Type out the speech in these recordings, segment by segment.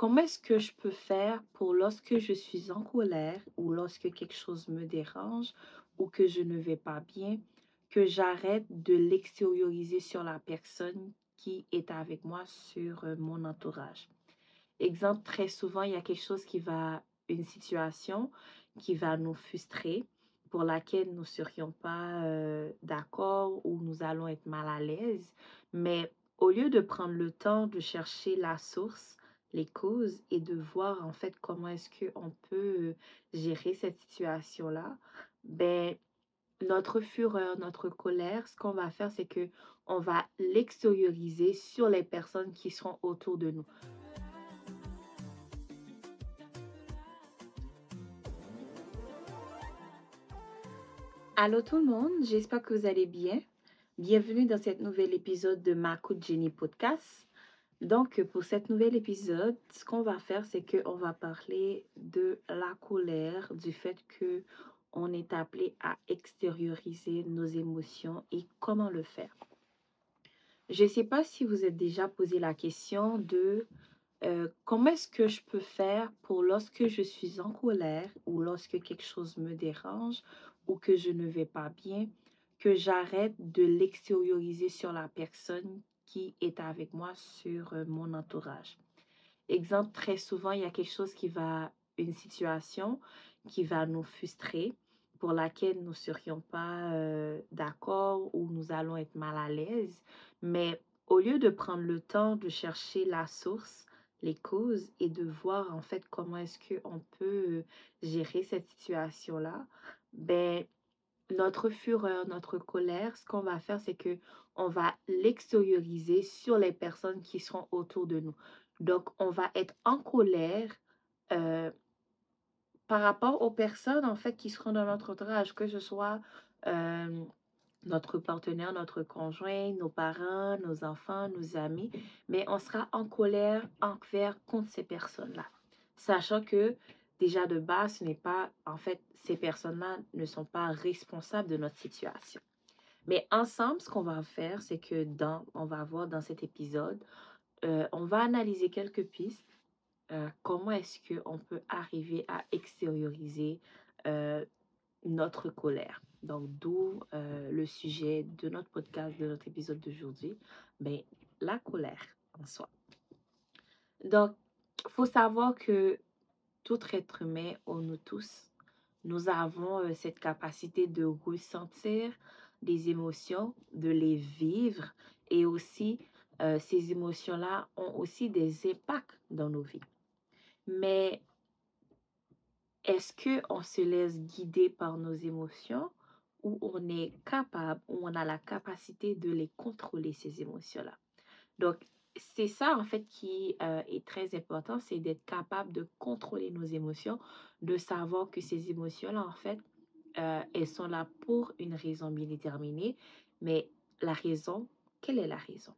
Comment est-ce que je peux faire pour lorsque je suis en colère ou lorsque quelque chose me dérange ou que je ne vais pas bien, que j'arrête de l'extérioriser sur la personne qui est avec moi, sur euh, mon entourage? Exemple, très souvent, il y a quelque chose qui va, une situation qui va nous frustrer, pour laquelle nous ne serions pas euh, d'accord ou nous allons être mal à l'aise. Mais au lieu de prendre le temps de chercher la source, les causes et de voir en fait comment est-ce qu'on peut gérer cette situation-là, ben, notre fureur, notre colère, ce qu'on va faire, c'est que on va l'extérioriser sur les personnes qui seront autour de nous. Allô tout le monde, j'espère que vous allez bien. Bienvenue dans cet nouvel épisode de Ma Coup de podcast. Donc, pour cet nouvel épisode, ce qu'on va faire, c'est qu'on va parler de la colère, du fait que on est appelé à extérioriser nos émotions et comment le faire. Je ne sais pas si vous êtes déjà posé la question de euh, comment est-ce que je peux faire pour lorsque je suis en colère ou lorsque quelque chose me dérange ou que je ne vais pas bien, que j'arrête de l'extérioriser sur la personne qui est avec moi, sur euh, mon entourage. Exemple, très souvent, il y a quelque chose qui va, une situation qui va nous frustrer, pour laquelle nous ne serions pas euh, d'accord ou nous allons être mal à l'aise. Mais au lieu de prendre le temps de chercher la source, les causes et de voir en fait comment est-ce qu'on peut euh, gérer cette situation-là, ben, notre fureur, notre colère, ce qu'on va faire, c'est que on va l'extérioriser sur les personnes qui seront autour de nous. Donc, on va être en colère euh, par rapport aux personnes, en fait, qui seront dans notre entourage, que ce soit euh, notre partenaire, notre conjoint, nos parents, nos enfants, nos amis, mais on sera en colère envers contre ces personnes-là. Sachant que déjà de base, ce n'est pas, en fait, ces personnes-là ne sont pas responsables de notre situation. Mais ensemble, ce qu'on va faire, c'est que dans, on va voir dans cet épisode, euh, on va analyser quelques pistes. Euh, comment est-ce qu'on peut arriver à extérioriser euh, notre colère? Donc, d'où le sujet de notre podcast, de notre épisode d'aujourd'hui, ben, la colère en soi. Donc, il faut savoir que tout être humain, ou nous tous, nous avons euh, cette capacité de ressentir des émotions, de les vivre et aussi euh, ces émotions-là ont aussi des impacts dans nos vies. Mais est-ce qu'on se laisse guider par nos émotions ou on est capable, ou on a la capacité de les contrôler, ces émotions-là? Donc, c'est ça, en fait, qui euh, est très important, c'est d'être capable de contrôler nos émotions, de savoir que ces émotions-là, en fait, euh, elles sont là pour une raison bien déterminée. Mais la raison, quelle est la raison?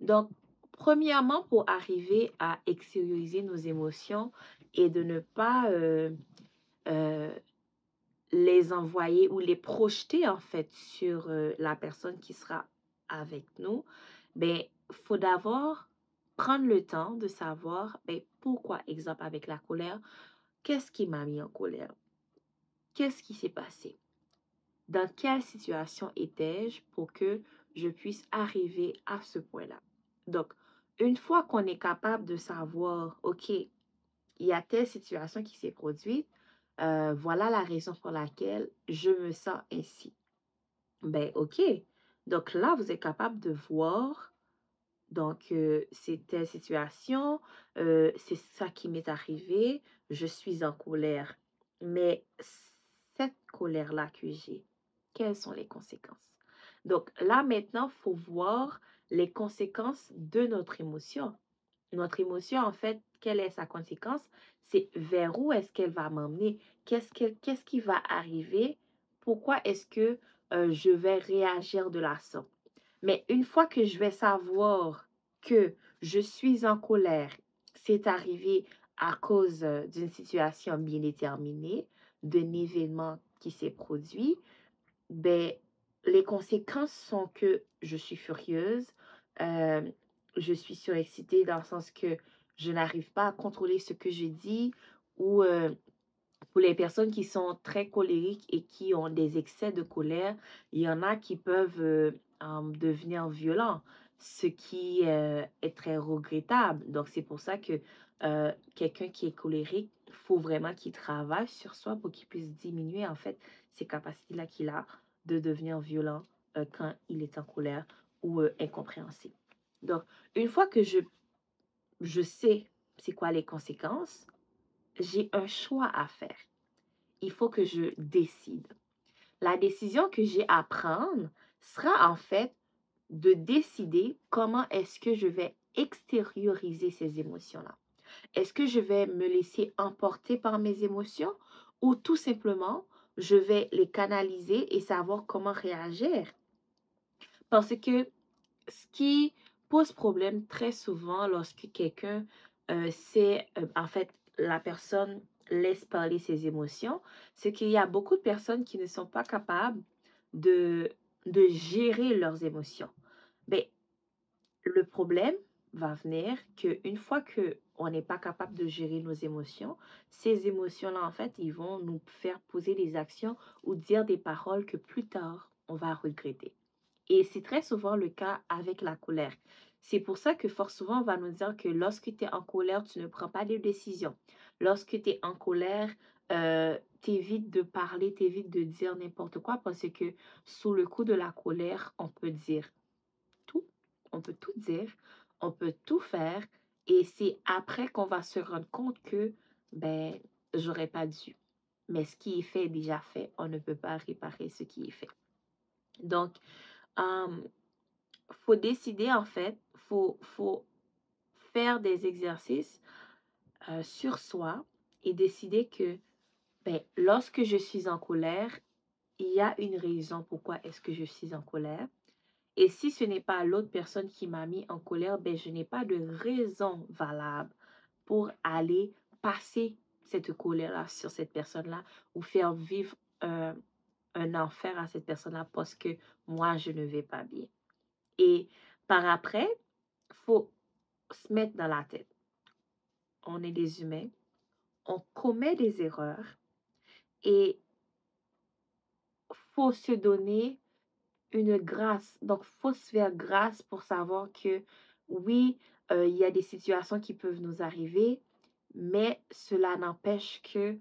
Donc, premièrement, pour arriver à extérioriser nos émotions et de ne pas euh, les envoyer ou les projeter, en fait, sur la personne qui sera avec nous, ben, faut d'abord prendre le temps de savoir ben, pourquoi, exemple avec la colère, qu'est-ce qui m'a mis en colère? Qu'est-ce qui s'est passé? Dans quelle situation étais-je pour que je puisse arriver à ce point-là? Donc, une fois qu'on est capable de savoir, OK, il y a telle situation qui s'est produite, euh, voilà la raison pour laquelle je me sens ainsi. Ben, OK. Donc là, vous êtes capable de voir donc, euh, c'est telle situation, c'est ça qui m'est arrivé, je suis en colère. Mais cette colère-là que j'ai, quelles sont les conséquences? Donc là, maintenant, il faut voir les conséquences de notre émotion. Notre émotion, en fait, quelle est sa conséquence? C'est vers où est-ce qu'elle va m'emmener? Qu'est-ce, qui va arriver? Pourquoi est-ce que je vais réagir de la sorte? Mais une fois que je vais savoir que je suis en colère, c'est arrivé à cause euh, d'une situation bien déterminée, d'un événement qui s'est produit, ben, les conséquences sont que je suis furieuse, euh, je suis surexcitée dans le sens que je n'arrive pas à contrôler ce que je dis ou euh, pour les personnes qui sont très colériques et qui ont des excès de colère, il y en a qui peuvent devenir violents, ce qui euh, est très regrettable. Donc, c'est pour ça que quelqu'un qui est colérique, il faut vraiment qu'il travaille sur soi pour qu'il puisse diminuer, en fait, ces capacités-là qu'il a de devenir violent quand il est en colère ou incompréhensible. Donc, une fois que je, je sais c'est quoi les conséquences, j'ai un choix à faire. Il faut que je décide. La décision que j'ai à prendre sera en fait de décider comment est-ce que je vais extérioriser ces émotions-là. Est-ce que je vais me laisser emporter par mes émotions ou tout simplement je vais les canaliser et savoir comment réagir? Parce que ce qui pose problème très souvent lorsque quelqu'un euh, c'est euh, en fait la personne laisse parler ses émotions, c'est qu'il y a beaucoup de personnes qui ne sont pas capables de, de gérer leurs émotions. Mais le problème va venir qu'une fois que on n'est pas capable de gérer nos émotions, ces émotions-là, en fait, ils vont nous faire poser des actions ou dire des paroles que plus tard, on va regretter. Et c'est très souvent le cas avec la colère. C'est pour ça que fort souvent, on va nous dire que lorsque tu es en colère, tu ne prends pas de décisions. Lorsque tu es en colère, euh, t'évites de parler, t'évites de dire n'importe quoi parce que sous le coup de la colère, on peut dire on peut tout dire, on peut tout faire et c'est après qu'on va se rendre compte que, ben, j'aurais pas dû. Mais ce qui est fait est déjà fait. On ne peut pas réparer ce qui est fait. Donc, il faut décider en fait, faut, faut faire des exercices euh, sur soi et décider que ben, lorsque je suis en colère, il y a une raison pourquoi est-ce que je suis en colère. Et si ce n'est pas l'autre personne qui m'a mis en colère, ben, je n'ai pas de raison valable pour aller passer cette colère-là sur cette personne-là ou faire vivre un enfer à cette personne-là parce que moi, je ne vais pas bien. Et par après, il faut se mettre dans la tête. On est des humains, on commet des erreurs et faut se donner une grâce. Donc, faut se faire grâce pour savoir que oui, euh, il y a des situations qui peuvent nous arriver, mais cela n'empêche que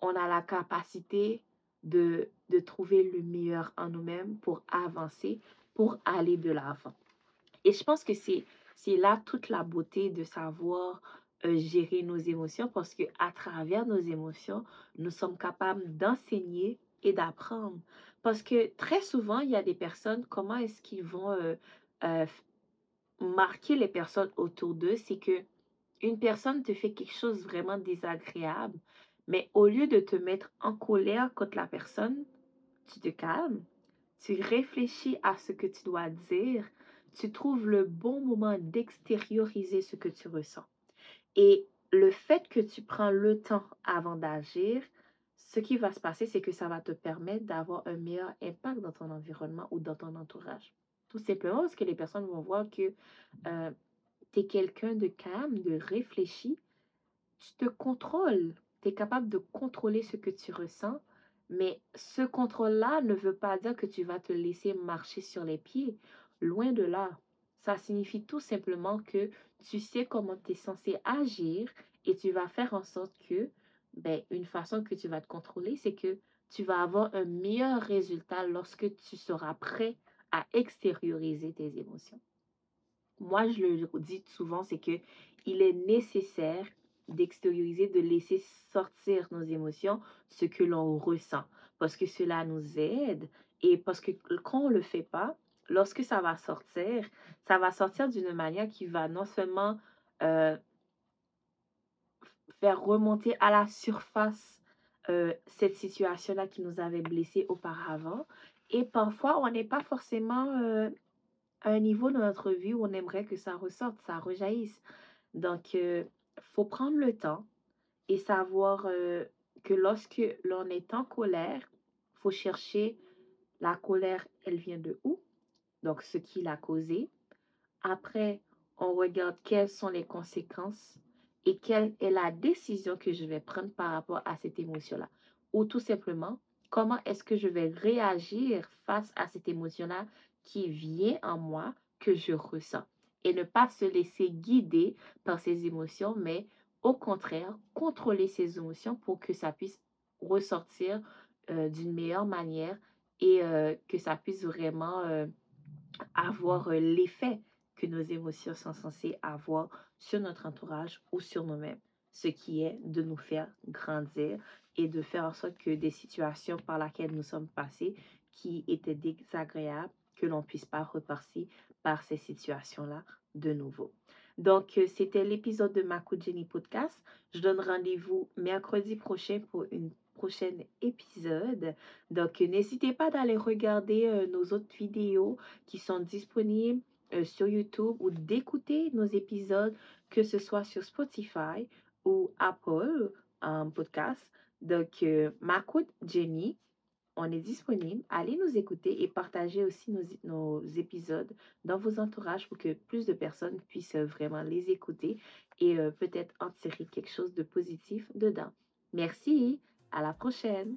on a la capacité de, de trouver le meilleur en nous-mêmes pour avancer, pour aller de l'avant. Et je pense que c'est c'est là toute la beauté de savoir euh, gérer nos émotions parce que à travers nos émotions, nous sommes capables d'enseigner et d'apprendre. Parce que très souvent, il y a des personnes, comment est-ce qu'ils vont euh, euh, marquer les personnes autour d'eux, c'est que une personne te fait quelque chose vraiment désagréable, mais au lieu de te mettre en colère contre la personne, tu te calmes, tu réfléchis à ce que tu dois dire, tu trouves le bon moment d'extérioriser ce que tu ressens. Et le fait que tu prends le temps avant d'agir, ce qui va se passer, c'est que ça va te permettre d'avoir un meilleur impact dans ton environnement ou dans ton entourage. Tout simplement parce que les personnes vont voir que euh, tu es quelqu'un de calme, de réfléchi, tu te contrôles, tu es capable de contrôler ce que tu ressens, mais ce contrôle-là ne veut pas dire que tu vas te laisser marcher sur les pieds. Loin de là. Ça signifie tout simplement que tu sais comment tu es censé agir et tu vas faire en sorte que, ben, une façon que tu vas te contrôler, c'est que tu vas avoir un meilleur résultat lorsque tu seras prêt à extérioriser tes émotions. Moi, je le dis souvent, c'est que il est nécessaire d'extérioriser, de laisser sortir nos émotions, ce que l'on ressent, parce que cela nous aide et parce que quand on ne le fait pas, lorsque ça va sortir, ça va sortir d'une manière qui va non seulement euh, faire remonter à la surface euh, cette situation-là qui nous avait blessés auparavant. Et parfois, on n'est pas forcément euh, à un niveau de notre vie où on aimerait que ça ressorte, ça rejaillisse. Donc, il faut prendre le temps et savoir que lorsque l'on est en colère, il faut chercher la colère, elle vient de où? donc ce qui l'a causé. Après, on regarde quelles sont les conséquences et quelle est la décision que je vais prendre par rapport à cette émotion-là? Ou tout simplement, comment est-ce que je vais réagir face à cette émotion-là qui vient en moi, que je ressens? Et ne pas se laisser guider par ces émotions, mais au contraire, contrôler ces émotions pour que ça puisse ressortir euh, d'une meilleure manière et euh, que ça puisse vraiment euh, avoir l'effet que nos émotions sont censées avoir sur notre entourage ou sur nous-mêmes, ce qui est de nous faire grandir et de faire en sorte que des situations par lesquelles nous sommes passés qui étaient désagréables, que l'on puisse pas repartir par ces situations-là de nouveau. Donc, c'était l'épisode de Makou Jenny Podcast. Je donne rendez-vous mercredi prochain pour une prochain épisode. Donc, n'hésitez pas d'aller regarder nos autres vidéos qui sont disponibles sur YouTube ou d'écouter nos épisodes, que ce soit sur Spotify ou Apple Podcast. Donc, Makoud Jenny, on est disponible. Allez nous écouter et partagez aussi nos, nos, épisodes dans vos entourages pour que plus de personnes puissent vraiment les écouter et peut-être en tirer quelque chose de positif dedans. Merci, à la prochaine.